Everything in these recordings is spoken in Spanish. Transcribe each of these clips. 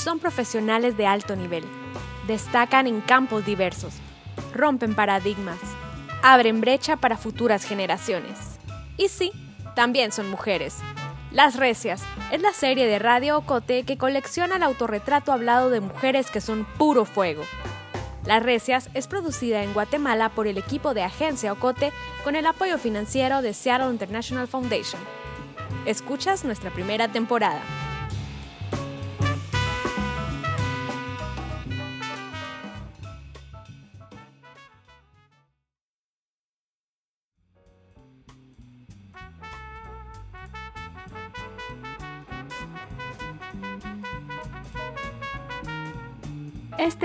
son profesionales de alto nivel. Destacan en campos diversos, rompen paradigmas, abren brecha para futuras generaciones. Y sí, también son mujeres. Las Recias es la serie de Radio Ocote que colecciona el autorretrato hablado de mujeres que son puro fuego. Las Recias es producida en Guatemala por el equipo de Agencia Ocote con el apoyo financiero de Seattle International Foundation. Escuchas nuestra primera temporada.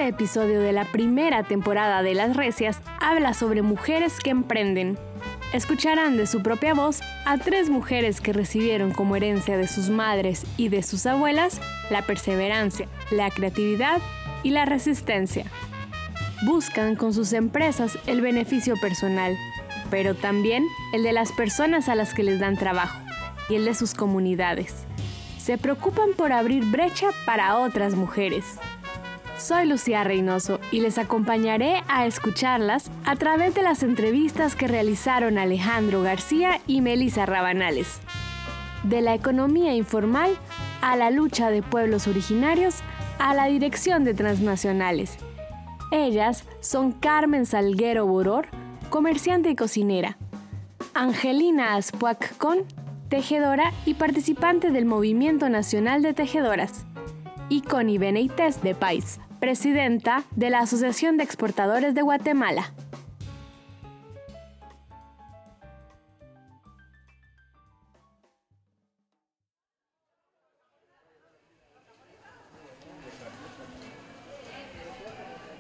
Este episodio de la primera temporada de Las Recias habla sobre mujeres que emprenden. Escucharán de su propia voz a tres mujeres que recibieron como herencia de sus madres y de sus abuelas la perseverancia, la creatividad y la resistencia. Buscan con sus empresas el beneficio personal, pero también el de las personas a las que les dan trabajo y el de sus comunidades. Se preocupan por abrir brecha para otras mujeres. Soy Lucía Reynoso y les acompañaré a escucharlas a través de las entrevistas que realizaron Alejandro García y Melissa Rabanales. De la economía informal a la lucha de pueblos originarios a la dirección de transnacionales. Ellas son Carmen Salguero Boror, comerciante y cocinera, Angelina Aspuac Con, tejedora y participante del Movimiento Nacional de Tejedoras, y Connie Benítez de Pais, presidenta de la Asociación de Exportadores de Guatemala.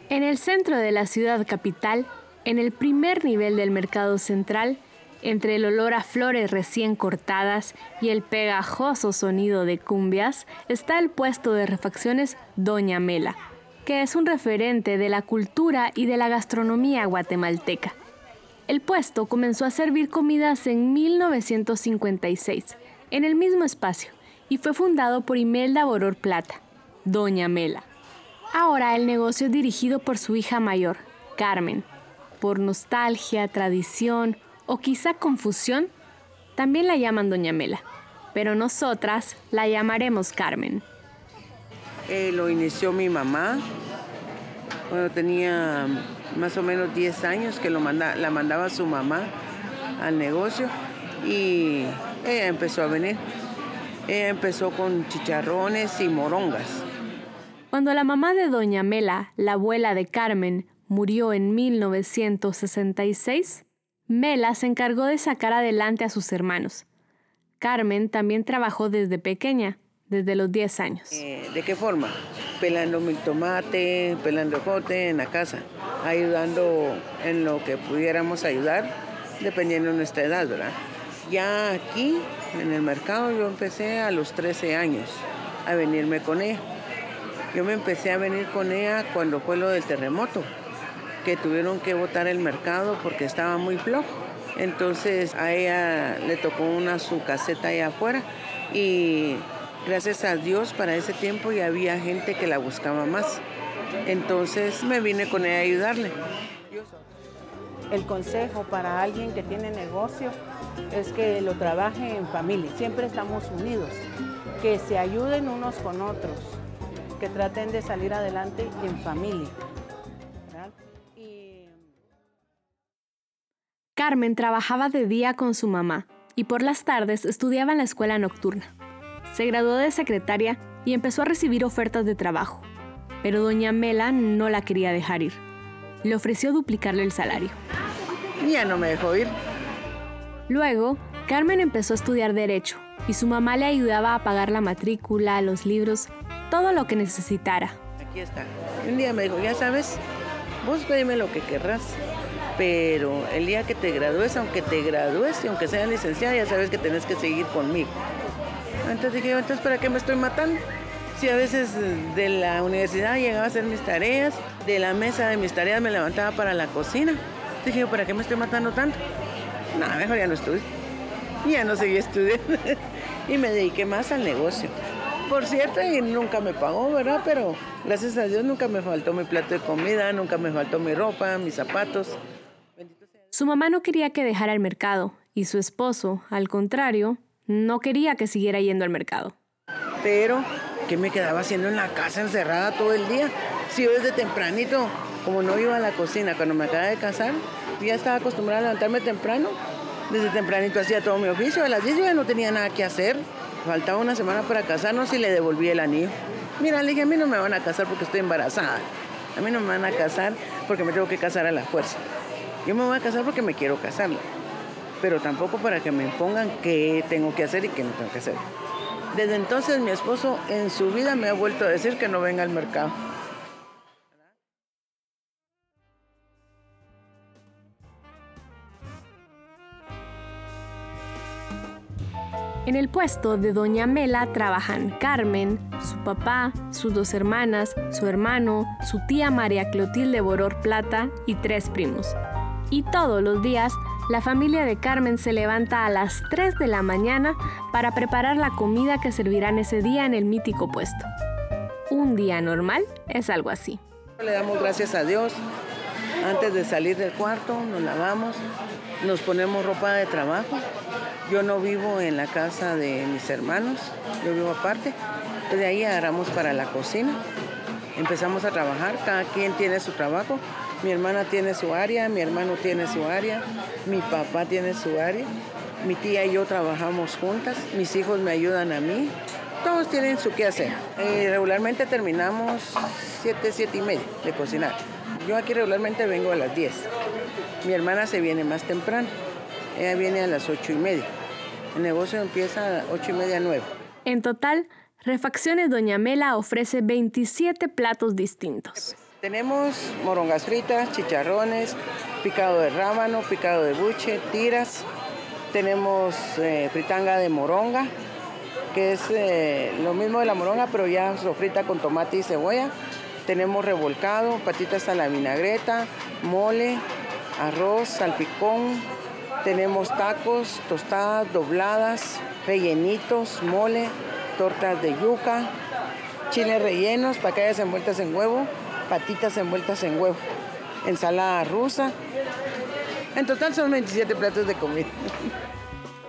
En el centro de la ciudad capital, en el primer nivel del mercado central, entre el olor a flores recién cortadas y el pegajoso sonido de cumbias, está el puesto de refacciones Doña Mela, que es un referente de la cultura y de la gastronomía guatemalteca. El puesto comenzó a servir comidas en 1956, en el mismo espacio, y fue fundado por Imelda Boror Plata, Doña Mela. Ahora el negocio es dirigido por su hija mayor, Carmen. Por nostalgia, tradición o quizá confusión, también la llaman Doña Mela, pero nosotras la llamaremos Carmen. Eh, lo inició mi mamá cuando tenía más o menos 10 años que lo manda, la mandaba su mamá al negocio y ella empezó a venir. Ella empezó con chicharrones y morongas. Cuando la mamá de Doña Mela, la abuela de Carmen, murió en 1966, Mela se encargó de sacar adelante a sus hermanos. Carmen también trabajó desde pequeña desde los 10 años. Eh, ¿De qué forma? Pelando mil tomate, pelando jote en la casa, ayudando en lo que pudiéramos ayudar, dependiendo de nuestra edad, ¿verdad? Ya aquí, en el mercado, yo empecé a los 13 años a venirme con ella. Yo me empecé a venir con ella cuando fue lo del terremoto, que tuvieron que botar el mercado porque estaba muy flojo. Entonces a ella le tocó una su caseta allá afuera y Gracias a Dios para ese tiempo ya había gente que la buscaba más. Entonces me vine con ella a ayudarle. El consejo para alguien que tiene negocio es que lo trabaje en familia. Siempre estamos unidos. Que se ayuden unos con otros. Que traten de salir adelante en familia. Carmen trabajaba de día con su mamá y por las tardes estudiaba en la escuela nocturna. Se graduó de secretaria y empezó a recibir ofertas de trabajo, pero doña Mela no la quería dejar ir. Le ofreció duplicarle el salario. Ya no me dejó ir. Luego, Carmen empezó a estudiar derecho y su mamá le ayudaba a pagar la matrícula, los libros, todo lo que necesitara. Aquí está. Un día me dijo, ya sabes, vos pedime lo que querrás, pero el día que te gradúes, aunque te gradúes y aunque seas licenciada, ya sabes que tenés que seguir conmigo. Entonces dije, entonces ¿para qué me estoy matando? Si a veces de la universidad llegaba a hacer mis tareas, de la mesa de mis tareas me levantaba para la cocina. Dije, ¿para qué me estoy matando tanto? Nada, mejor ya no estudié. Y ya no seguí estudiando. y me dediqué más al negocio. Por cierto, y nunca me pagó, ¿verdad? Pero gracias a Dios nunca me faltó mi plato de comida, nunca me faltó mi ropa, mis zapatos. Su mamá no quería que dejara el mercado y su esposo, al contrario, no quería que siguiera yendo al mercado. Pero, ¿qué me quedaba haciendo en la casa encerrada todo el día? Si yo desde tempranito, como no iba a la cocina cuando me acababa de casar, ya estaba acostumbrada a levantarme temprano. Desde tempranito hacía todo mi oficio. A las 10 yo ya no tenía nada que hacer. Faltaba una semana para casarnos y le devolví el anillo. Mira, le dije, a mí no me van a casar porque estoy embarazada. A mí no me van a casar porque me tengo que casar a la fuerza. Yo me voy a casar porque me quiero casar. Pero tampoco para que me impongan qué tengo que hacer y qué no tengo que hacer. Desde entonces mi esposo en su vida me ha vuelto a decir que no venga al mercado. En el puesto de Doña Mela trabajan Carmen, su papá, sus dos hermanas, su hermano, su tía María Clotilde Boror Plata y tres primos. Y todos los días, la familia de Carmen se levanta a las 3 de la mañana para preparar la comida que servirán ese día en el mítico puesto. Un día normal es algo así. Le damos gracias a Dios. Antes de salir del cuarto, nos lavamos, nos ponemos ropa de trabajo yo no vivo en la casa de mis hermanos, yo vivo aparte. De ahí agarramos para la cocina. Empezamos a trabajar, cada quien tiene su trabajo. Mi hermana tiene su área, mi hermano tiene su área, mi papá tiene su área, mi tía y yo trabajamos juntas, mis hijos me ayudan a mí, todos tienen su qué hacer. Eh, regularmente terminamos 7, 7 y media de cocinar. Yo aquí regularmente vengo a las 10. Mi hermana se viene más temprano. Ella viene a las ocho y media. El negocio empieza a ocho y media, nueve. En total, Refacciones Doña Mela ofrece 27 platos distintos. Tenemos morongas fritas, chicharrones, picado de rábano, picado de buche, tiras. Tenemos eh, fritanga de moronga, que es eh, lo mismo de la moronga, pero ya sofrita con tomate y cebolla. Tenemos revolcado, patitas a la vinagreta, mole, arroz, salpicón, tenemos tacos, tostadas dobladas, rellenitos, mole, tortas de yuca, chiles rellenos, pacayas envueltas en huevo, patitas envueltas en huevo, ensalada rusa. En total son 27 platos de comida.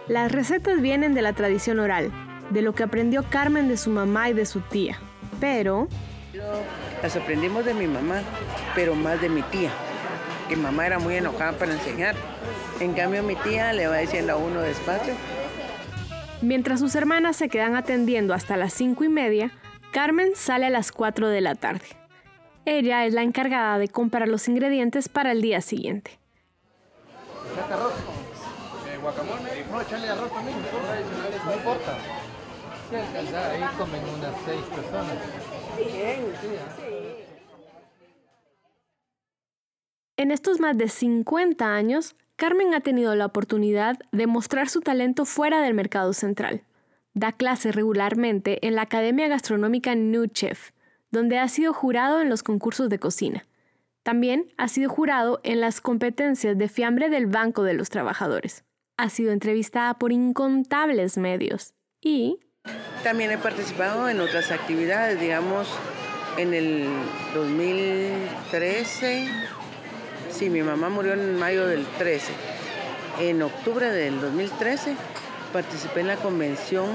Las recetas vienen de la tradición oral, de lo que aprendió Carmen de su mamá y de su tía. Pero... Las aprendimos de mi mamá, pero más de mi tía, que mamá era muy enojada para enseñar. En cambio, mi tía le va diciendo a uno despacio. Mientras sus hermanas se quedan atendiendo hasta las cinco y media, Carmen sale a las 4 de la tarde. Ella es la encargada de comprar los ingredientes para el día siguiente. En estos más de 50 años, Carmen ha tenido la oportunidad de mostrar su talento fuera del mercado central. Da clases regularmente en la Academia Gastronómica New Chef, donde ha sido jurado en los concursos de cocina. También ha sido jurado en las competencias de fiambre del Banco de los Trabajadores. Ha sido entrevistada por incontables medios y... También he participado en otras actividades, digamos, en el 2013 Sí, mi mamá murió en mayo del 13. En octubre del 2013 participé en la convención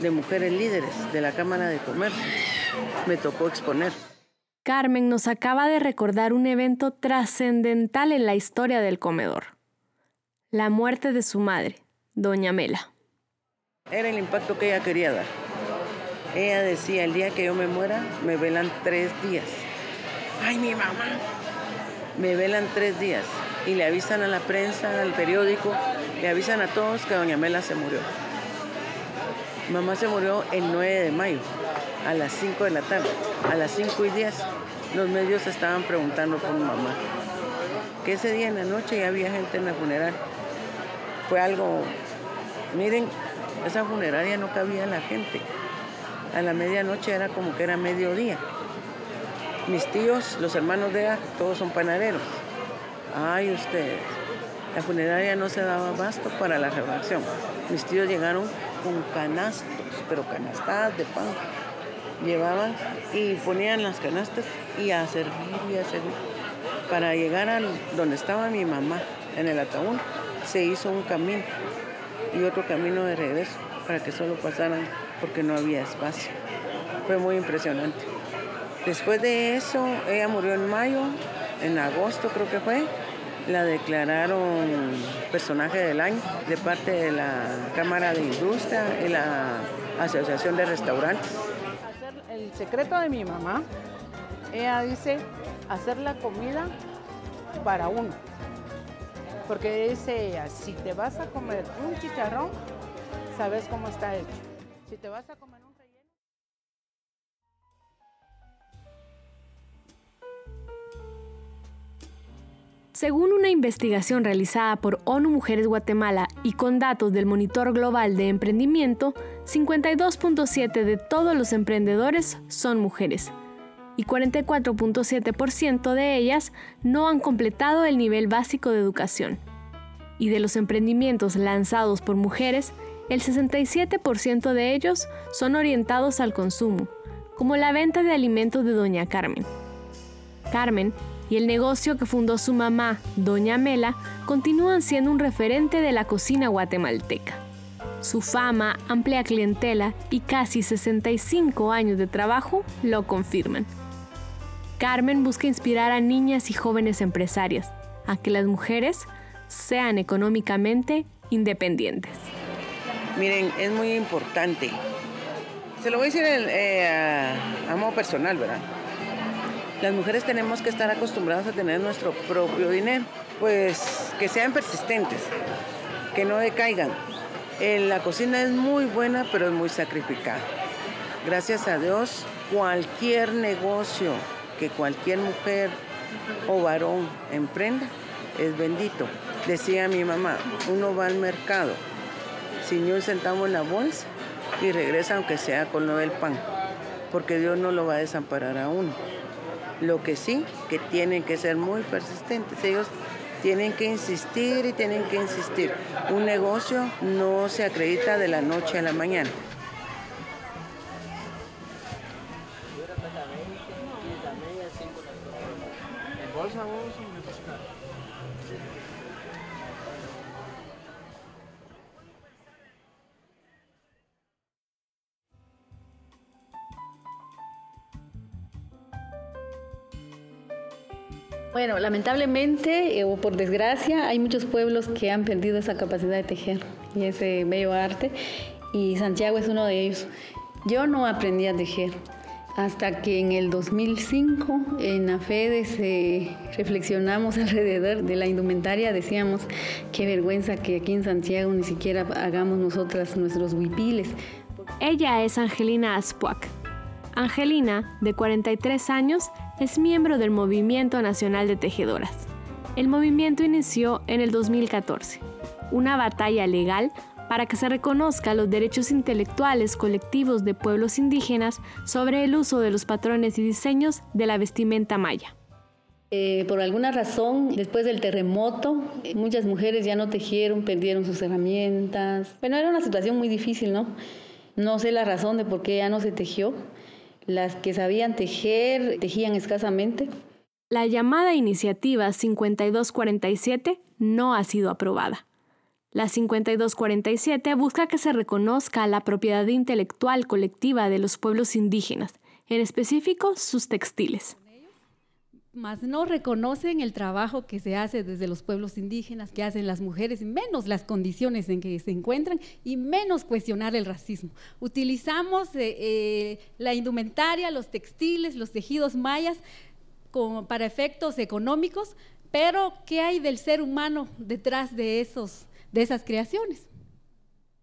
de mujeres líderes de la Cámara de Comercio. Me tocó exponer. Carmen nos acaba de recordar un evento trascendental en la historia del comedor. La muerte de su madre, Doña Mela. Era el impacto que ella quería dar. Ella decía, el día que yo me muera, me velan tres días. Ay, mi mamá, me velan tres días y le avisan a la prensa, al periódico, le avisan a todos que doña Mela se murió. Mamá se murió el 9 de mayo, a las 5 de la tarde. A las 5 y 10 los medios estaban preguntando por mamá. Que ese día en la noche ya había gente en la funeral. Fue algo, miren, esa funeraria no cabía la gente. A la medianoche era como que era mediodía. Mis tíos, los hermanos de ella, todos son panaderos. Ay, ustedes, la funeraria no se daba abasto para la refacción. Mis tíos llegaron con canastos, pero canastadas de pan, llevaban y ponían las canastas y a servir y a servir. Para llegar a donde estaba mi mamá, en el ataúd, se hizo un camino y otro camino de regreso para que solo pasaran porque no había espacio. Fue muy impresionante. Después de eso, ella murió en mayo, en agosto creo que fue, la declararon personaje del año de parte de la Cámara de Industria y la Asociación de Restaurantes. El secreto de mi mamá, ella dice hacer la comida para uno. Porque dice ella, si te vas a comer un chicharrón, sabes cómo está hecho. Si te vas a comer un Según una investigación realizada por ONU Mujeres Guatemala y con datos del Monitor Global de Emprendimiento, 52.7 de todos los emprendedores son mujeres y 44.7% de ellas no han completado el nivel básico de educación. Y de los emprendimientos lanzados por mujeres, el 67% de ellos son orientados al consumo, como la venta de alimentos de Doña Carmen. Carmen y el negocio que fundó su mamá, Doña Mela, continúan siendo un referente de la cocina guatemalteca. Su fama, amplia clientela y casi 65 años de trabajo lo confirman. Carmen busca inspirar a niñas y jóvenes empresarias a que las mujeres sean económicamente independientes. Miren, es muy importante. Se lo voy a decir eh, a, modo personal, ¿verdad? Las mujeres tenemos que estar acostumbradas a tener nuestro propio dinero. Pues que sean persistentes, que no decaigan. la cocina es muy buena, pero es muy sacrificada. Gracias a Dios, cualquier negocio que cualquier mujer o varón emprenda es bendito. Decía mi mamá, uno va al mercado sin un centavo en la bolsa y regresa aunque sea con lo del pan, porque Dios no lo va a desamparar a uno. Lo que sí, que tienen que ser muy persistentes. Ellos tienen que insistir y tienen que insistir. Un negocio no se acredita de la noche a la mañana. Bueno, lamentablemente eh, o por desgracia hay muchos pueblos que han perdido esa capacidad de tejer y ese bello arte y Santiago es uno de ellos. Yo no aprendí a tejer hasta que en el 2005 en AFEDES eh, reflexionamos alrededor de la indumentaria, decíamos qué vergüenza que aquí en Santiago ni siquiera hagamos nosotras nuestros huipiles. Ella es Angelina Aspuac. Angelina, de 43 años, es miembro del Movimiento Nacional de Tejedoras. El movimiento inició en el 2014, una batalla legal para que se reconozca los derechos intelectuales colectivos de pueblos indígenas sobre el uso de los patrones y diseños de la vestimenta maya. Eh, por alguna razón, después del terremoto, muchas mujeres ya no tejieron, perdieron sus herramientas. Bueno, era una situación muy difícil, ¿no? No sé la razón de por qué ya no se tejió. Las que sabían tejer, tejían escasamente. La llamada iniciativa 5247 no ha sido aprobada. La 5247 busca que se reconozca la propiedad intelectual colectiva de los pueblos indígenas, en específico sus textiles mas no reconocen el trabajo que se hace desde los pueblos indígenas, que hacen las mujeres, menos las condiciones en que se encuentran y menos cuestionar el racismo. Utilizamos eh, eh, la indumentaria, los textiles, los tejidos mayas para efectos económicos, pero ¿qué hay del ser humano detrás de, esos, de esas creaciones?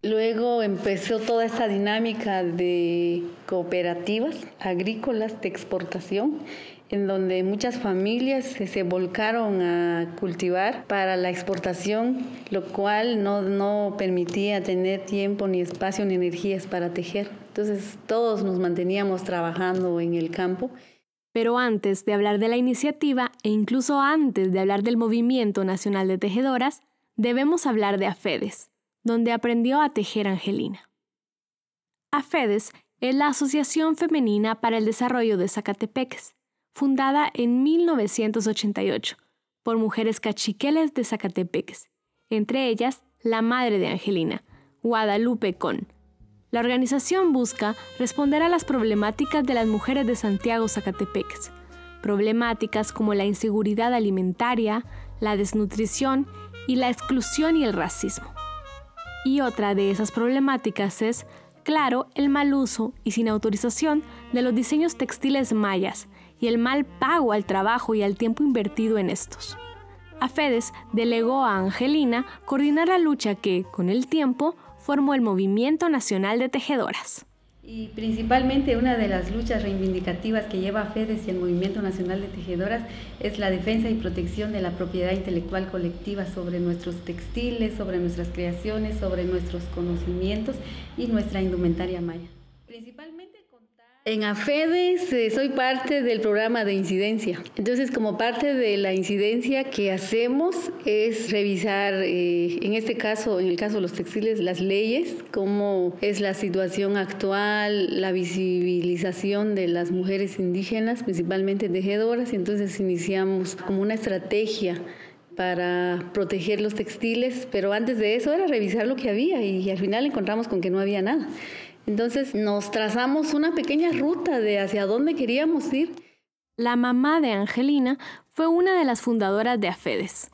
Luego empezó toda esta dinámica de cooperativas agrícolas de exportación en donde muchas familias se volcaron a cultivar para la exportación, lo cual no, no permitía tener tiempo, ni espacio, ni energías para tejer. Entonces todos nos manteníamos trabajando en el campo. Pero antes de hablar de la iniciativa e incluso antes de hablar del Movimiento Nacional de Tejedoras, debemos hablar de AFEDES, donde aprendió a tejer Angelina. AFEDES es la Asociación Femenina para el Desarrollo de Zacatepeques, fundada en 1988 por mujeres cachiqueles de Zacatepeques, entre ellas la madre de Angelina, Guadalupe Con. La organización busca responder a las problemáticas de las mujeres de Santiago Zacatepeques, problemáticas como la inseguridad alimentaria, la desnutrición y la exclusión y el racismo. Y otra de esas problemáticas es, claro, el mal uso y sin autorización de los diseños textiles mayas y el mal pago al trabajo y al tiempo invertido en estos. AFEDES delegó a Angelina coordinar la lucha que, con el tiempo, formó el Movimiento Nacional de Tejedoras. Y principalmente una de las luchas reivindicativas que lleva FEDES y el Movimiento Nacional de Tejedoras es la defensa y protección de la propiedad intelectual colectiva sobre nuestros textiles, sobre nuestras creaciones, sobre nuestros conocimientos y nuestra indumentaria maya. Principalmente en AFEDES soy parte del programa de incidencia. Entonces, como parte de la incidencia que hacemos es revisar, eh, en este caso, en el caso de los textiles, las leyes, cómo es la situación actual, la visibilización de las mujeres indígenas, principalmente tejedoras. Entonces iniciamos como una estrategia para proteger los textiles, pero antes de eso era revisar lo que había y al final encontramos con que no había nada. Entonces nos trazamos una pequeña ruta de hacia dónde queríamos ir. La mamá de Angelina fue una de las fundadoras de AFEDES.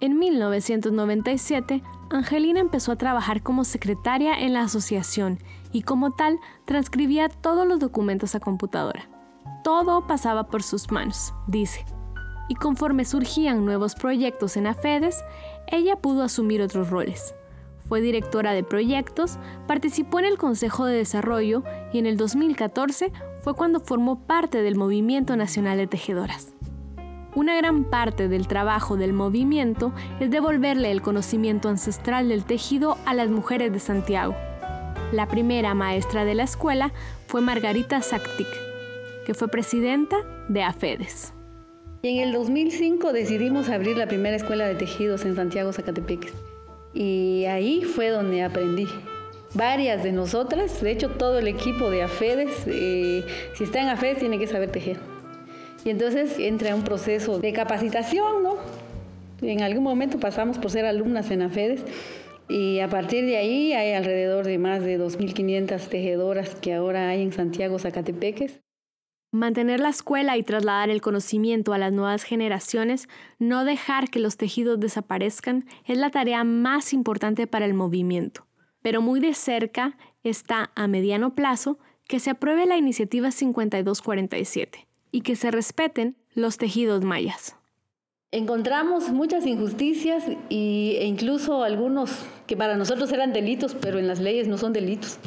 En 1997, Angelina empezó a trabajar como secretaria en la asociación y como tal transcribía todos los documentos a computadora. Todo pasaba por sus manos, dice. Y conforme surgían nuevos proyectos en AFEDES, ella pudo asumir otros roles. Fue directora de proyectos, participó en el Consejo de Desarrollo y en el 2014 fue cuando formó parte del Movimiento Nacional de Tejedoras. Una gran parte del trabajo del movimiento es devolverle el conocimiento ancestral del tejido a las mujeres de Santiago. La primera maestra de la escuela fue Margarita Saktik, que fue presidenta de AFEDES. Y en el 2005 decidimos abrir la primera escuela de tejidos en Santiago, Zacatepeques. Y ahí fue donde aprendí. Varias de nosotras, de hecho todo el equipo de AFEDES, eh, si está en AFEDES tiene que saber tejer. Y entonces entra un proceso de capacitación, ¿no? En algún momento pasamos por ser alumnas en AFEDES y a partir de ahí hay alrededor de más de 2.500 tejedoras que ahora hay en Santiago, Zacatepeques. Mantener la escuela y trasladar el conocimiento a las nuevas generaciones, no dejar que los tejidos desaparezcan, es la tarea más importante para el movimiento. Pero muy de cerca está a mediano plazo que se apruebe la iniciativa 5247 y que se respeten los tejidos mayas. Encontramos muchas injusticias e incluso algunos que para nosotros eran delitos, pero en las leyes no son delitos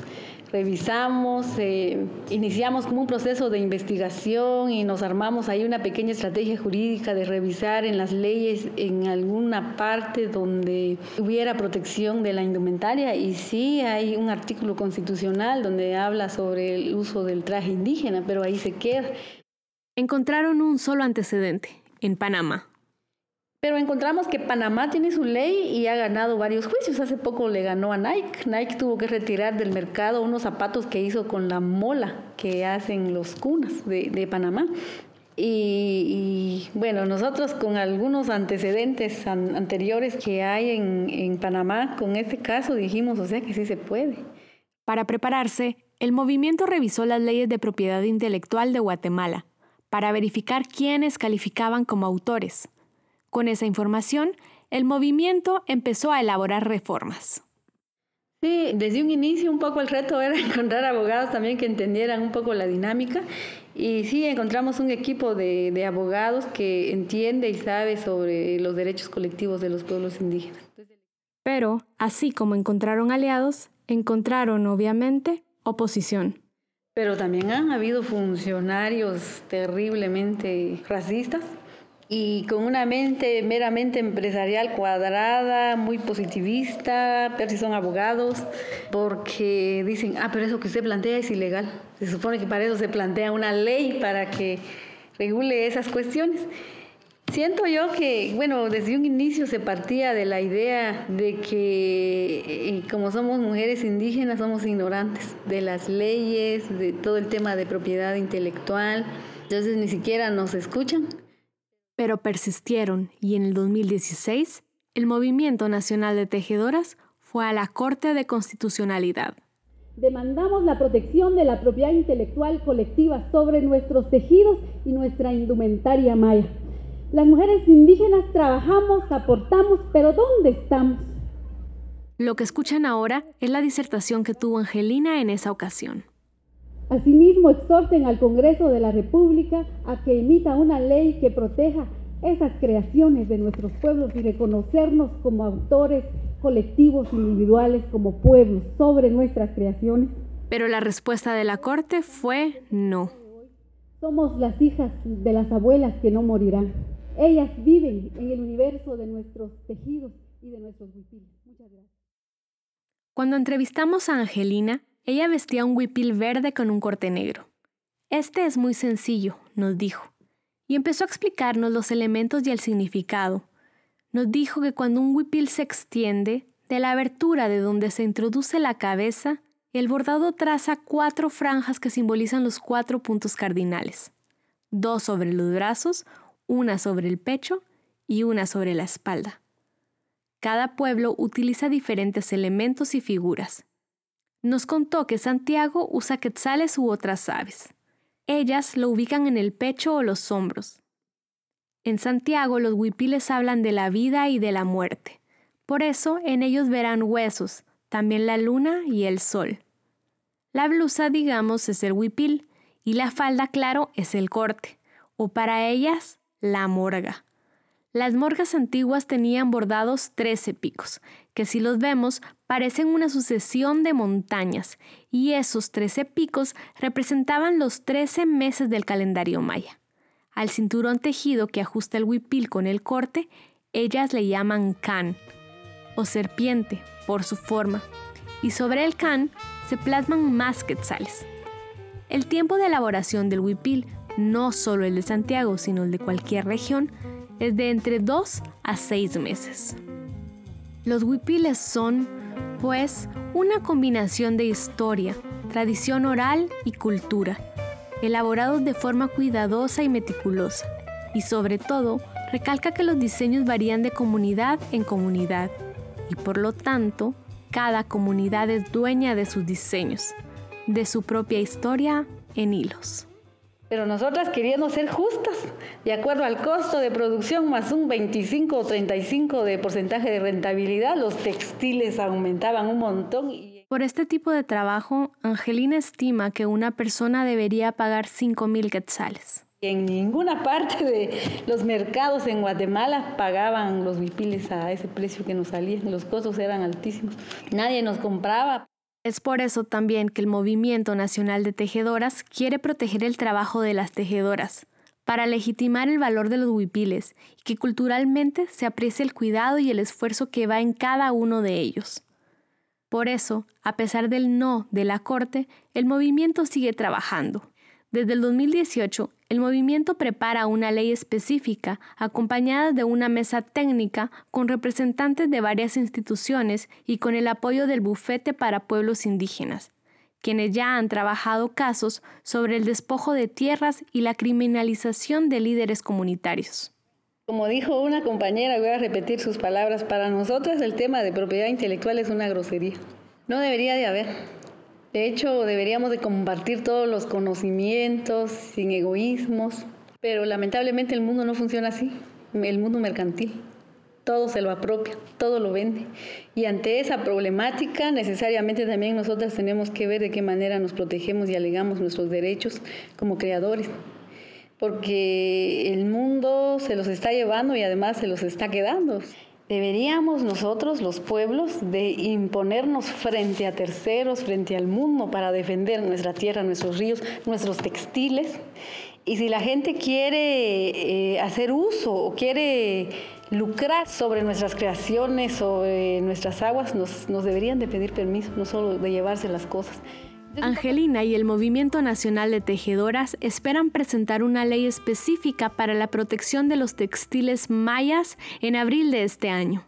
revisamos, eh, iniciamos como un proceso de investigación y nos armamos ahí una pequeña estrategia jurídica de revisar en las leyes en alguna parte donde hubiera protección de la indumentaria y sí hay un artículo constitucional donde habla sobre el uso del traje indígena, pero ahí se queda. Encontraron un solo antecedente, en Panamá. Pero encontramos que Panamá tiene su ley y ha ganado varios juicios. Hace poco le ganó a Nike. Nike tuvo que retirar del mercado unos zapatos que hizo con la mola que hacen los cunas de, Panamá. Y, bueno, nosotros con algunos antecedentes anteriores que hay en, en Panamá, con este caso dijimos, o sea que sí se puede. Para prepararse, el movimiento revisó las leyes de propiedad intelectual de Guatemala para verificar quiénes calificaban como autores con esa información, el movimiento empezó a elaborar reformas. Sí, desde un inicio un poco el reto era encontrar abogados también que entendieran un poco la dinámica y sí encontramos un equipo de, de abogados que entiende y sabe sobre los derechos colectivos de los pueblos indígenas. Pero, así como encontraron aliados, encontraron obviamente oposición. Pero también han habido funcionarios terriblemente racistas y con una mente meramente empresarial cuadrada, muy positivista, pero si son abogados, porque dicen, ah, pero eso que usted plantea es ilegal. Se supone que para eso se plantea una ley para que regule esas cuestiones. Siento yo que, bueno, desde un inicio se partía de la idea de que eh, como somos mujeres indígenas somos ignorantes de las leyes, de todo el tema de propiedad intelectual, entonces ni siquiera nos escuchan. Pero persistieron y en el 2016 el Movimiento Nacional de Tejedoras fue a la Corte de Constitucionalidad. Demandamos la protección de la propiedad intelectual colectiva sobre nuestros tejidos y nuestra indumentaria maya. Las mujeres indígenas trabajamos, aportamos, pero ¿dónde estamos? Lo que escuchan ahora es la disertación que tuvo Angelina en esa ocasión. Asimismo, exhorten al Congreso de la República a que emita una ley que proteja esas creaciones de nuestros pueblos y reconocernos como autores colectivos individuales, como pueblos, sobre nuestras creaciones. Pero la respuesta de la Corte fue no. Somos las hijas de las abuelas que no morirán. Ellas viven en el universo de nuestros tejidos y de nuestros huipiles. Muchas gracias. Cuando entrevistamos a Angelina, ella vestía un huipil verde con un corte negro. Este es muy sencillo, nos dijo, y empezó a explicarnos los elementos y el significado. Nos dijo que cuando un huipil se extiende, de la abertura de donde se introduce la cabeza, el bordado traza cuatro franjas que simbolizan los cuatro puntos cardinales, dos sobre los brazos, una sobre el pecho y una sobre la espalda. Cada pueblo utiliza diferentes elementos y figuras. Nos contó que Santiago usa quetzales u otras aves. Ellas lo ubican en el pecho o los hombros. En Santiago los huipiles hablan de la vida y de la muerte. Por eso en ellos verán huesos, también la luna y el sol. La blusa, digamos, es el huipil y la falda, claro, es el corte, o para ellas, la morga. Las morgas antiguas tenían bordados trece picos, que si los vemos parecen una sucesión de montañas, y esos trece picos representaban los trece meses del calendario maya. Al cinturón tejido que ajusta el huipil con el corte, ellas le llaman can, o serpiente, por su forma, y sobre el can se plasman más quetzales. El tiempo de elaboración del huipil no solo el de Santiago, sino el de cualquier región, es de entre 2 a 6 meses. Los huipiles son, pues, una combinación de historia, tradición oral y cultura, elaborados de forma cuidadosa y meticulosa, y sobre todo, recalca que los diseños varían de comunidad en comunidad, y por lo tanto, cada comunidad es dueña de sus diseños, de su propia historia en hilos. Pero nosotras queriendo ser justas, de acuerdo al costo de producción más un 25 o 35 de porcentaje de rentabilidad, los textiles aumentaban un montón. Por este tipo de trabajo, Angelina estima que una persona debería pagar 5 mil quetzales. En ninguna parte de los mercados en Guatemala pagaban los bipiles a ese precio que nos salía. Los costos eran altísimos. Nadie nos compraba. Es por eso también que el Movimiento Nacional de Tejedoras quiere proteger el trabajo de las tejedoras, para legitimar el valor de los huipiles y que culturalmente se aprecie el cuidado y el esfuerzo que va en cada uno de ellos. Por eso, a pesar del no de la Corte, el movimiento sigue trabajando. Desde el 2018, el movimiento prepara una ley específica acompañada de una mesa técnica con representantes de varias instituciones y con el apoyo del Bufete para Pueblos Indígenas, quienes ya han trabajado casos sobre el despojo de tierras y la criminalización de líderes comunitarios. Como dijo una compañera, voy a repetir sus palabras, para nosotras el tema de propiedad intelectual es una grosería. No debería de haber. De hecho, deberíamos de compartir todos los conocimientos sin egoísmos, pero lamentablemente el mundo no funciona así, el mundo mercantil. Todo se lo apropia, todo lo vende. Y ante esa problemática, necesariamente también nosotras tenemos que ver de qué manera nos protegemos y alegamos nuestros derechos como creadores. Porque el mundo se los está llevando y además se los está quedando. Deberíamos nosotros, los pueblos, de imponernos frente a terceros, frente al mundo, para defender nuestra tierra, nuestros ríos, nuestros textiles. Y si la gente quiere eh, hacer uso o quiere lucrar sobre nuestras creaciones, sobre nuestras aguas, nos, nos deberían de pedir permiso, no solo de llevarse las cosas. Angelina y el Movimiento Nacional de Tejedoras esperan presentar una ley específica para la protección de los textiles mayas en abril de este año.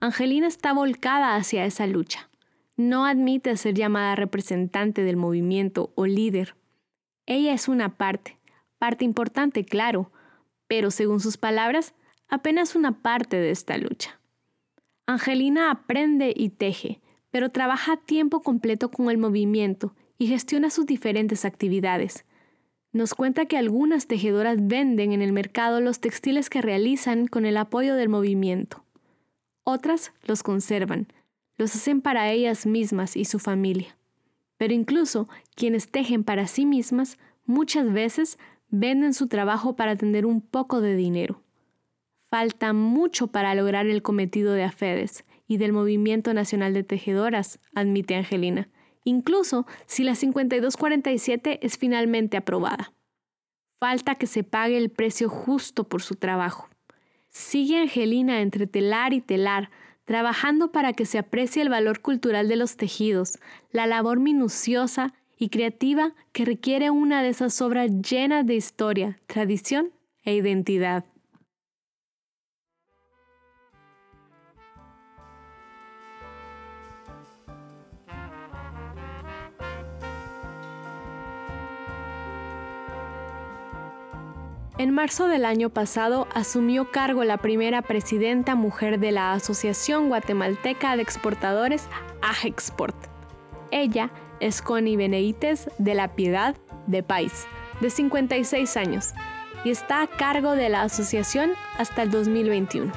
Angelina está volcada hacia esa lucha. No admite ser llamada representante del movimiento o líder. Ella es una parte, parte importante, claro, pero según sus palabras, apenas una parte de esta lucha. Angelina aprende y teje, pero trabaja a tiempo completo con el movimiento y gestiona sus diferentes actividades. Nos cuenta que algunas tejedoras venden en el mercado los textiles que realizan con el apoyo del movimiento. Otras los conservan, los hacen para ellas mismas y su familia. Pero incluso quienes tejen para sí mismas muchas veces venden su trabajo para tener un poco de dinero. Falta mucho para lograr el cometido de AFEDES y del Movimiento Nacional de Tejedoras, admite Angelina, incluso si la 5247 es finalmente aprobada. Falta que se pague el precio justo por su trabajo. Sigue Angelina entre telar y telar, trabajando para que se aprecie el valor cultural de los tejidos, la labor minuciosa y creativa que requiere una de esas obras llenas de historia, tradición e identidad. En marzo del año pasado asumió cargo la primera presidenta mujer de la Asociación Guatemalteca de Exportadores, AGEXPORT. Ella es Connie Beneites de La Piedad de País, de 56 años, y está a cargo de la asociación hasta el 2021.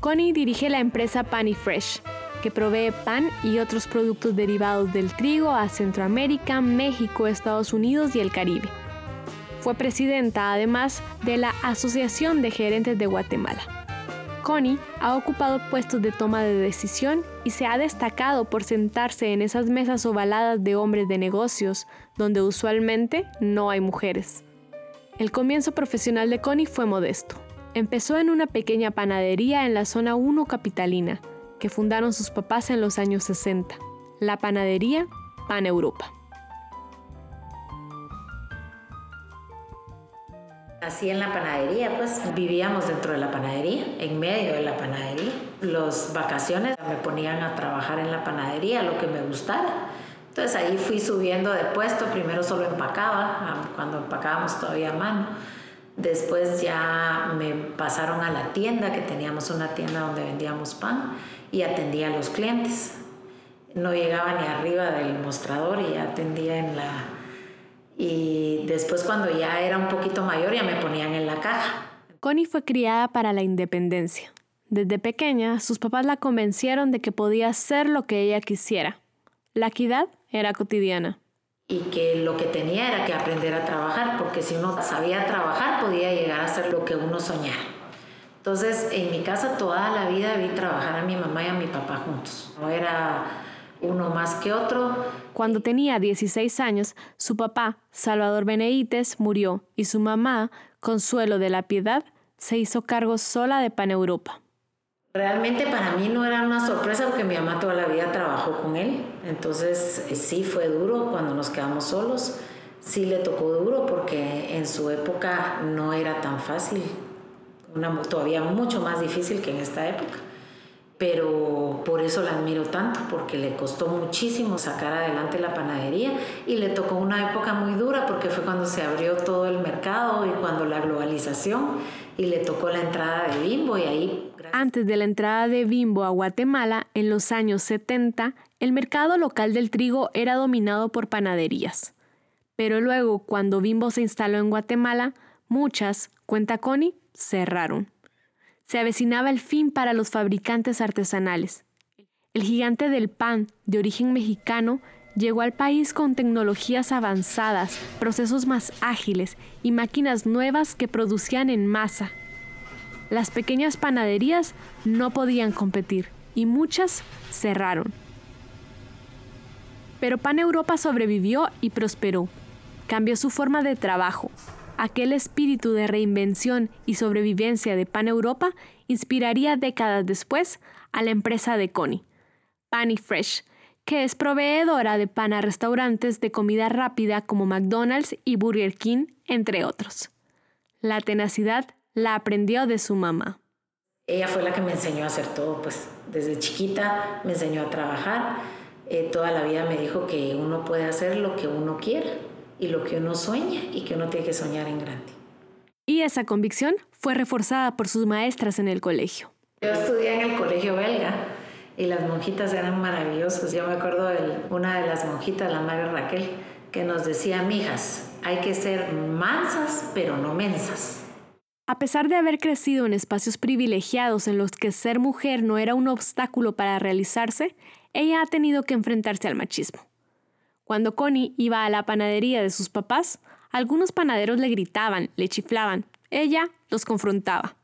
Connie dirige la empresa Pani Fresh, que provee pan y otros productos derivados del trigo a Centroamérica, México, Estados Unidos y el Caribe. Fue presidenta además de la Asociación de Gerentes de Guatemala. Connie ha ocupado puestos de toma de decisión y se ha destacado por sentarse en esas mesas ovaladas de hombres de negocios, donde usualmente no hay mujeres. El comienzo profesional de Connie fue modesto. Empezó en una pequeña panadería en la zona 1 capitalina, que fundaron sus papás en los años 60, la panadería Pan Europa. Así en la panadería, pues vivíamos dentro de la panadería, en medio de la panadería. Las vacaciones me ponían a trabajar en la panadería, lo que me gustara. Entonces ahí fui subiendo de puesto, primero solo empacaba, cuando empacábamos todavía a mano. Después ya me pasaron a la tienda, que teníamos una tienda donde vendíamos pan y atendía a los clientes. No llegaba ni arriba del mostrador y atendía en la, y después cuando ya era un poquito mayor ya me ponían en la caja. Connie fue criada para la independencia. Desde pequeña, sus papás la convencieron de que podía hacer lo que ella quisiera. La equidad era cotidiana. Y que lo que tenía era que aprender a trabajar, porque si uno sabía trabajar podía llegar a hacer lo que uno soñara. Entonces, en mi casa toda la vida vi trabajar a mi mamá y a mi papá juntos. No era uno más que otro. Cuando tenía 16 años, su papá, Salvador Beneites, murió y su mamá, Consuelo de la Piedad, se hizo cargo sola de Pan Europa. Realmente para mí no era una sorpresa porque mi mamá toda la vida trabajó con él. Entonces eh, sí fue duro cuando nos quedamos solos. Sí le tocó duro porque en su época no era tan fácil. Una, todavía mucho más difícil que en esta época pero por eso la admiro tanto, porque le costó muchísimo sacar adelante la panadería y le tocó una época muy dura porque fue cuando se abrió todo el mercado y cuando la globalización y le tocó la entrada de Bimbo y ahí... Antes de la entrada de Bimbo a Guatemala, en los años 70, el mercado local del trigo era dominado por panaderías. Pero luego, cuando Bimbo se instaló en Guatemala, muchas, cuenta Connie, cerraron se avecinaba el fin para los fabricantes artesanales. El gigante del pan, de origen mexicano, llegó al país con tecnologías avanzadas, procesos más ágiles y máquinas nuevas que producían en masa. Las pequeñas panaderías no podían competir y muchas cerraron. Pero Pan Europa sobrevivió y prosperó. Cambió su forma de trabajo, aquel espíritu de reinvención y sobrevivencia de Pan Europa inspiraría décadas después a la empresa de Connie, Pan Fresh, que es proveedora de pan a restaurantes de comida rápida como McDonald's y Burger King, entre otros. La tenacidad la aprendió de su mamá. Ella fue la que me enseñó a hacer todo, pues desde chiquita me enseñó a trabajar. Eh, toda la vida me dijo que uno puede hacer lo que uno quiera y lo que uno sueña y que uno tiene que soñar en grande. Y esa convicción fue reforzada por sus maestras en el colegio. Yo estudié en el colegio belga y las monjitas eran maravillosas. Yo me acuerdo de una de las monjitas, la madre Raquel, que nos decía, mijas, hay que ser mansas pero no mensas. A pesar de haber crecido en espacios privilegiados en los que ser mujer no era un obstáculo para realizarse, ella ha tenido que enfrentarse al machismo. Cuando Connie iba a la panadería de sus papás, algunos panaderos le gritaban, le chiflaban. Ella los confrontaba.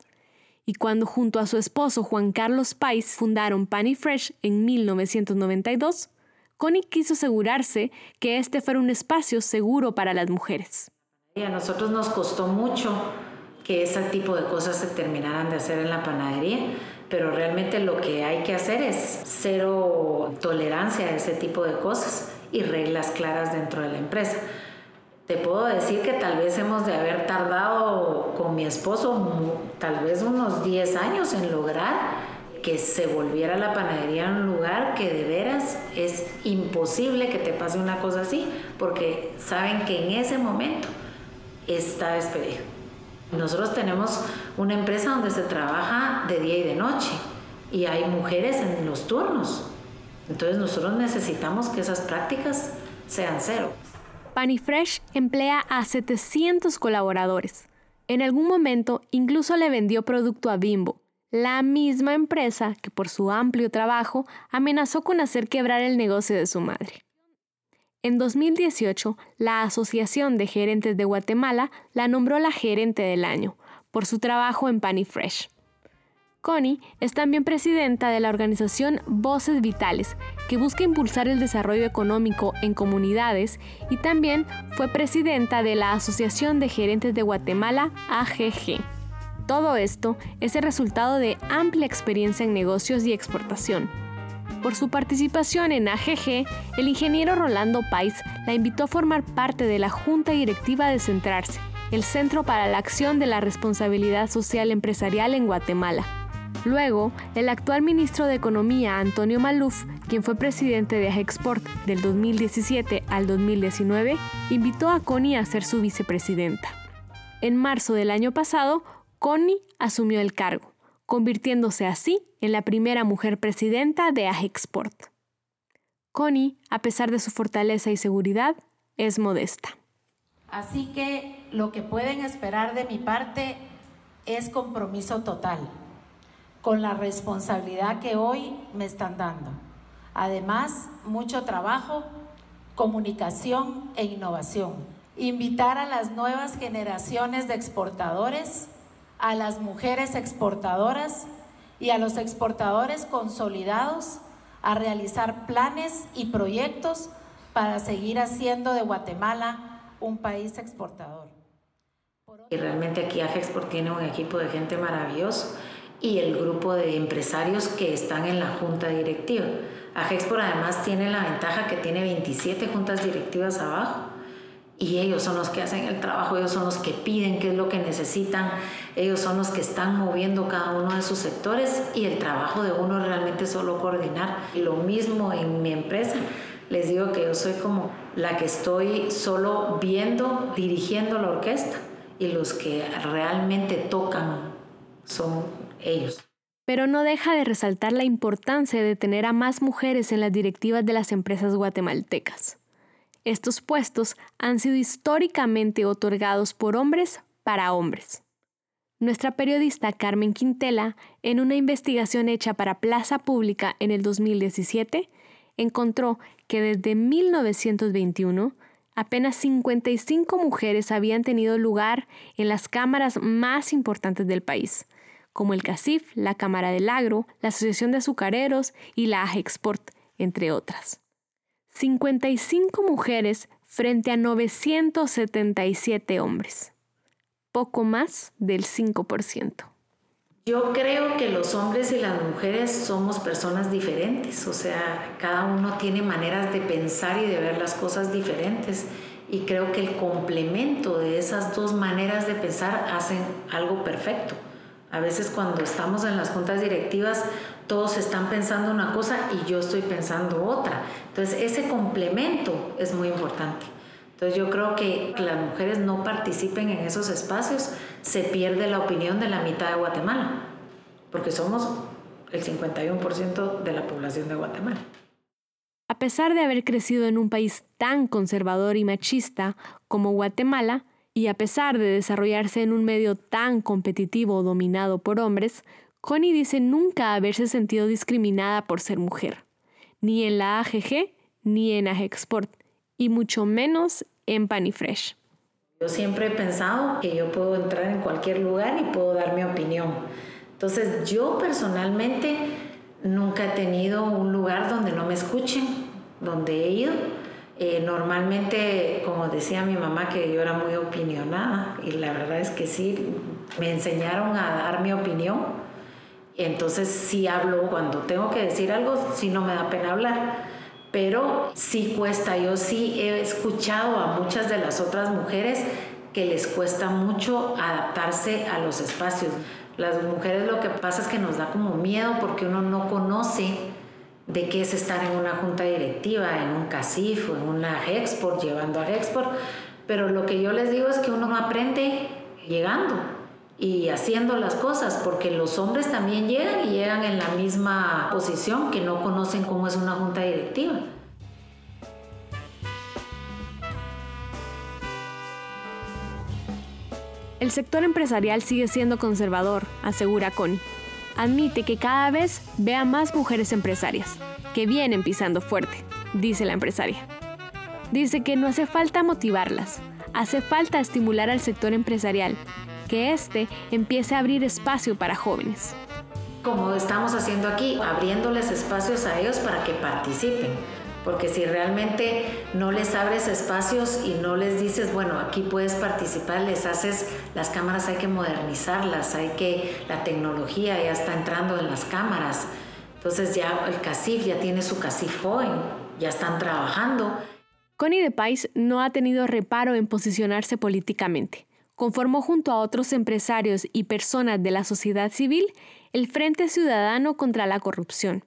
Y cuando junto a su esposo Juan Carlos Pais fundaron Pan Fresh en 1992, Connie quiso asegurarse que este fuera un espacio seguro para las mujeres. A nosotros nos costó mucho que ese tipo de cosas se terminaran de hacer en la panadería, pero realmente lo que hay que hacer es cero tolerancia a ese tipo de cosas y reglas claras dentro de la empresa. Te puedo decir que tal vez hemos de haber tardado con mi esposo tal vez unos 10 años en lograr que se volviera la panadería un lugar que de veras es imposible que te pase una cosa así, porque saben que en ese momento está despedido. Nosotros tenemos una empresa donde se trabaja de día y de noche y hay mujeres en los turnos. Entonces nosotros necesitamos que esas prácticas sean cero. Panifresh emplea a 700 colaboradores. En algún momento incluso le vendió producto a Bimbo, la misma empresa que por su amplio trabajo amenazó con hacer quebrar el negocio de su madre. En 2018, la Asociación de Gerentes de Guatemala la nombró la gerente del año por su trabajo en Panifresh. Connie es también presidenta de la organización Voces Vitales, que busca impulsar el desarrollo económico en comunidades y también fue presidenta de la Asociación de Gerentes de Guatemala, AGG. Todo esto es el resultado de amplia experiencia en negocios y exportación. Por su participación en AGG, el ingeniero Rolando Pais la invitó a formar parte de la Junta Directiva de Centrarse, el Centro para la Acción de la Responsabilidad Social Empresarial en Guatemala. Luego, el actual ministro de Economía, Antonio Maluf, quien fue presidente de Agexport del 2017 al 2019, invitó a Connie a ser su vicepresidenta. En marzo del año pasado, Connie asumió el cargo, convirtiéndose así en la primera mujer presidenta de Agexport. Connie, a pesar de su fortaleza y seguridad, es modesta. Así que lo que pueden esperar de mi parte es compromiso total con la responsabilidad que hoy me están dando. Además, mucho trabajo, comunicación e innovación. Invitar a las nuevas generaciones de exportadores, a las mujeres exportadoras y a los exportadores consolidados a realizar planes y proyectos para seguir haciendo de Guatemala un país exportador. Y realmente aquí AGEXPORT tiene un equipo de gente maravilloso y el grupo de empresarios que están en la junta directiva. Agexport además tiene la ventaja que tiene 27 juntas directivas abajo y ellos son los que hacen el trabajo, ellos son los que piden qué es lo que necesitan, ellos son los que están moviendo cada uno de sus sectores y el trabajo de uno realmente es solo coordinar. Y lo mismo en mi empresa, les digo que yo soy como la que estoy solo viendo, dirigiendo la orquesta y los que realmente tocan son ellos. Pero no deja de resaltar la importancia de tener a más mujeres en las directivas de las empresas guatemaltecas. Estos puestos han sido históricamente otorgados por hombres para hombres. Nuestra periodista Carmen Quintela, en una investigación hecha para Plaza Pública en el 2017, encontró que desde 1921 apenas 55 mujeres habían tenido lugar en las cámaras más importantes del país, como el CACIF, la Cámara del Agro, la Asociación de Azucareros y la AGEXPORT, entre otras. 55 mujeres frente a 977 hombres, poco más del 5%. Yo creo que los hombres y las mujeres somos personas diferentes, o sea, cada uno tiene maneras de pensar y de ver las cosas diferentes y creo que el complemento de esas dos maneras de pensar hacen algo perfecto. A veces cuando estamos en las juntas directivas todos están pensando una cosa y yo estoy pensando otra. Entonces ese complemento es muy importante. Entonces yo creo que las mujeres no participen en esos espacios, se pierde la opinión de la mitad de Guatemala, porque somos el 51% de la población de Guatemala. A pesar de haber crecido en un país tan conservador y machista como Guatemala, y a pesar de desarrollarse en un medio tan competitivo dominado por hombres, Connie dice nunca haberse sentido discriminada por ser mujer, ni en la AGG ni en AGEXPORT y mucho menos en Panifresh. Yo siempre he pensado que yo puedo entrar en cualquier lugar y puedo dar mi opinión. Entonces yo personalmente nunca he tenido un lugar donde no me escuchen, donde he ido. Eh, normalmente, como decía mi mamá, que yo era muy opinionada y la verdad es que sí, me enseñaron a dar mi opinión. Entonces sí hablo cuando tengo que decir algo, sí no me da pena hablar pero sí cuesta. Yo sí he escuchado a muchas de las otras mujeres que les cuesta mucho adaptarse a los espacios. Las mujeres lo que pasa es que nos da como miedo porque uno no conoce de qué es estar en una junta directiva, en un CACIF o en una Export, llevando a Export. Pero lo que yo les digo es que uno aprende llegando y haciendo las cosas, porque los hombres también llegan y llegan en la misma posición que no conocen cómo es una junta directiva. El sector empresarial sigue siendo conservador, asegura Connie. Admite que cada vez vea más mujeres empresarias, que vienen pisando fuerte, dice la empresaria. Dice que no hace falta motivarlas, hace falta estimular al sector empresarial que éste empiece a abrir espacio para jóvenes. Como estamos haciendo aquí, abriéndoles espacios a ellos para que participen. Porque si realmente no les abres espacios y no les dices, bueno, aquí puedes participar, les haces, las cámaras hay que modernizarlas, hay que, la tecnología ya está entrando en las cámaras. Entonces ya el CACIF ya tiene su CACIF joven, ya están trabajando. Connie de Pais no ha tenido reparo en posicionarse políticamente conformó junto a otros empresarios y personas de la sociedad civil el Frente Ciudadano contra la Corrupción.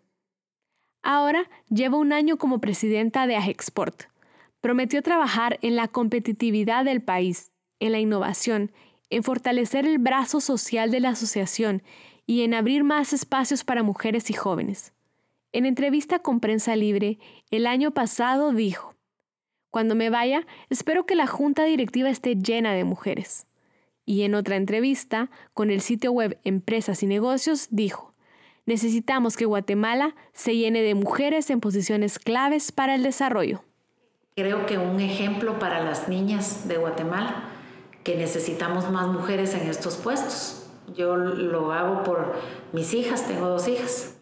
Ahora lleva un año como presidenta de Agexport. Prometió trabajar en la competitividad del país, en la innovación, en fortalecer el brazo social de la asociación y en abrir más espacios para mujeres y jóvenes. En entrevista con Prensa Libre, el año pasado dijo, cuando me vaya, espero que la junta directiva esté llena de mujeres. Y en otra entrevista con el sitio web Empresas y Negocios dijo, necesitamos que Guatemala se llene de mujeres en posiciones claves para el desarrollo. Creo que un ejemplo para las niñas de Guatemala, que necesitamos más mujeres en estos puestos. Yo lo hago por mis hijas, tengo dos hijas.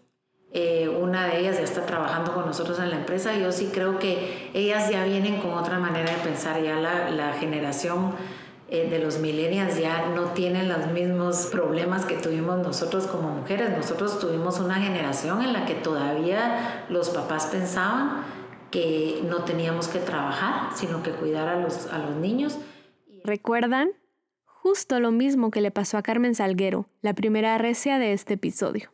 Eh, una de ellas ya está trabajando con nosotros en la empresa. Yo sí creo que ellas ya vienen con otra manera de pensar. Ya la, la generación eh, de los millennials ya no tienen los mismos problemas que tuvimos nosotros como mujeres. Nosotros tuvimos una generación en la que todavía los papás pensaban que no teníamos que trabajar, sino que cuidar a los, a los niños. ¿Recuerdan? Justo lo mismo que le pasó a Carmen Salguero, la primera recia de este episodio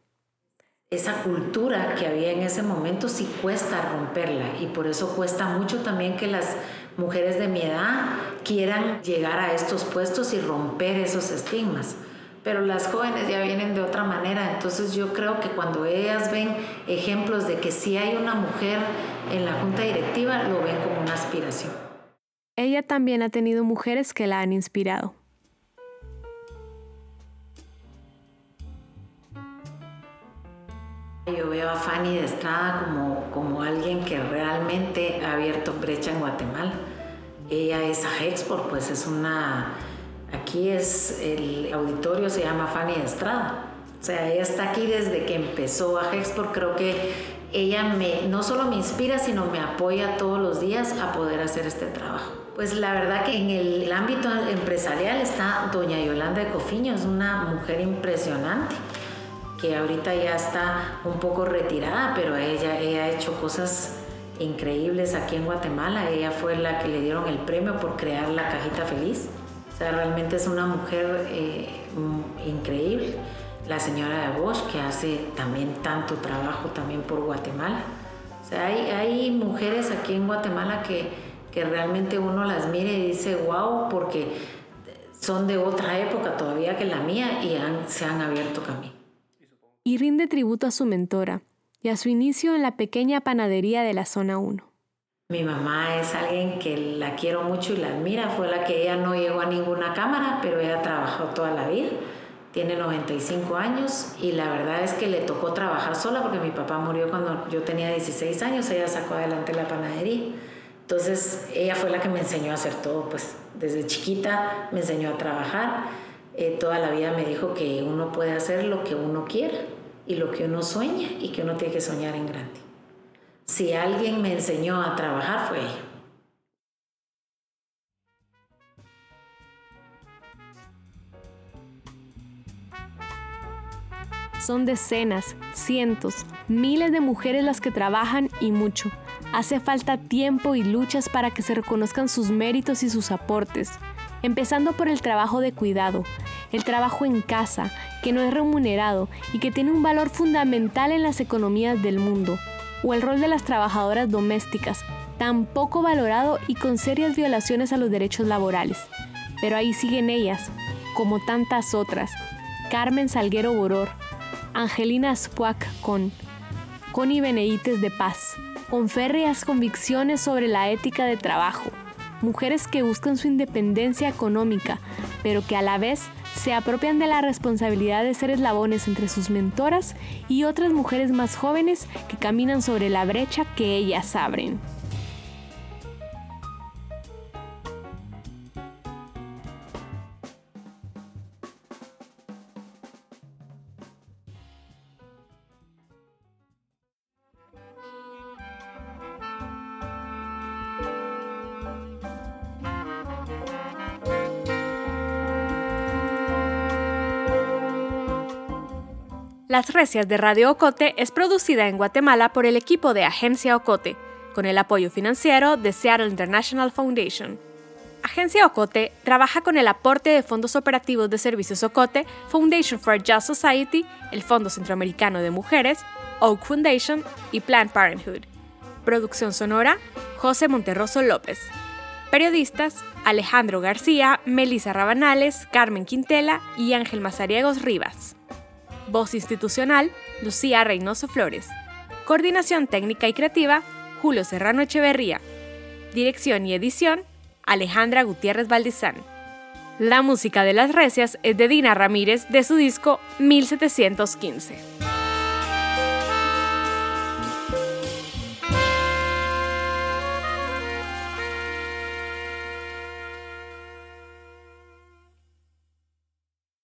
esa cultura que había en ese momento sí cuesta romperla y por eso cuesta mucho también que las mujeres de mi edad quieran llegar a estos puestos y romper esos estigmas. Pero las jóvenes ya vienen de otra manera, entonces yo creo que cuando ellas ven ejemplos de que sí hay una mujer en la junta directiva, lo ven como una aspiración. Ella también ha tenido mujeres que la han inspirado. Yo veo a Fanny de Estrada como, como alguien que realmente ha abierto brecha en Guatemala. Ella es a Export, pues es una... Aquí es, el auditorio se llama Fanny de Estrada. O sea, ella está aquí desde que empezó a Export, creo que ella me, no solo me inspira, sino me apoya todos los días a poder hacer este trabajo. Pues la verdad que en el ámbito empresarial está doña Yolanda de Cofiño, es una mujer impresionante que ahorita ya está un poco retirada, pero ella, ha hecho cosas increíbles aquí en Guatemala. Ella fue la que le dieron el premio por crear la cajita feliz. O sea, realmente es una mujer eh, increíble. La señora de Bosch, que hace también tanto trabajo también por Guatemala. O sea, hay, mujeres aquí en Guatemala que, que realmente uno las mire y dice, wow, porque son de otra época todavía que la mía y se han abierto camino. Y rinde tributo a su mentora y a su inicio en la pequeña panadería de la zona 1. Mi mamá es alguien que la quiero mucho y la admira. Fue la que ella no llegó a ninguna cámara, pero ella trabajó toda la vida. Tiene 95 años y la verdad es que le tocó trabajar sola porque mi papá murió cuando yo tenía 16 años. Ella sacó adelante la panadería. Entonces ella fue la que me enseñó a hacer todo. Pues desde chiquita me enseñó a trabajar. Eh, toda la vida me dijo que uno puede hacer lo que uno quiera y lo que uno sueña y que uno tiene que soñar en grande. Si alguien me enseñó a trabajar fue ella. Son decenas, cientos, miles de mujeres las que trabajan y mucho. Hace falta tiempo y luchas para que se reconozcan sus méritos y sus aportes, empezando por el trabajo de cuidado, el trabajo en casa, que no es remunerado y que tiene un valor fundamental en las economías del mundo, o el rol de las trabajadoras domésticas, tan poco valorado y con serias violaciones a los derechos laborales. Pero ahí siguen ellas, como tantas otras. Carmen Salguero Boror, Angelina Spuac con Connie Beneites de Paz, con férreas convicciones sobre la ética de trabajo, mujeres que buscan su independencia económica, pero que a la vez se apropian de la responsabilidad de ser eslabones entre sus mentoras y otras mujeres más jóvenes que caminan sobre la brecha que ellas abren. Las Recias de Radio Ocote es producida en Guatemala por el equipo de Agencia Ocote, con el apoyo financiero de Seattle International Foundation. Agencia Ocote trabaja con el aporte de fondos operativos de servicios Ocote, Foundation for a Just Society, el Fondo Centroamericano de Mujeres, Oak Foundation y Planned Parenthood. Producción sonora, José Monterroso López. Periodistas, Alejandro García, Melissa Rabanales, Carmen Quintela y Ángel Mazariegos Rivas. Voz institucional, Lucía Reynoso Flores. Coordinación técnica y creativa, Julio Serrano Echeverría. Dirección y edición, Alejandra Gutiérrez Valdizán. La música de las recias es de Dina Ramírez de su disco 1715.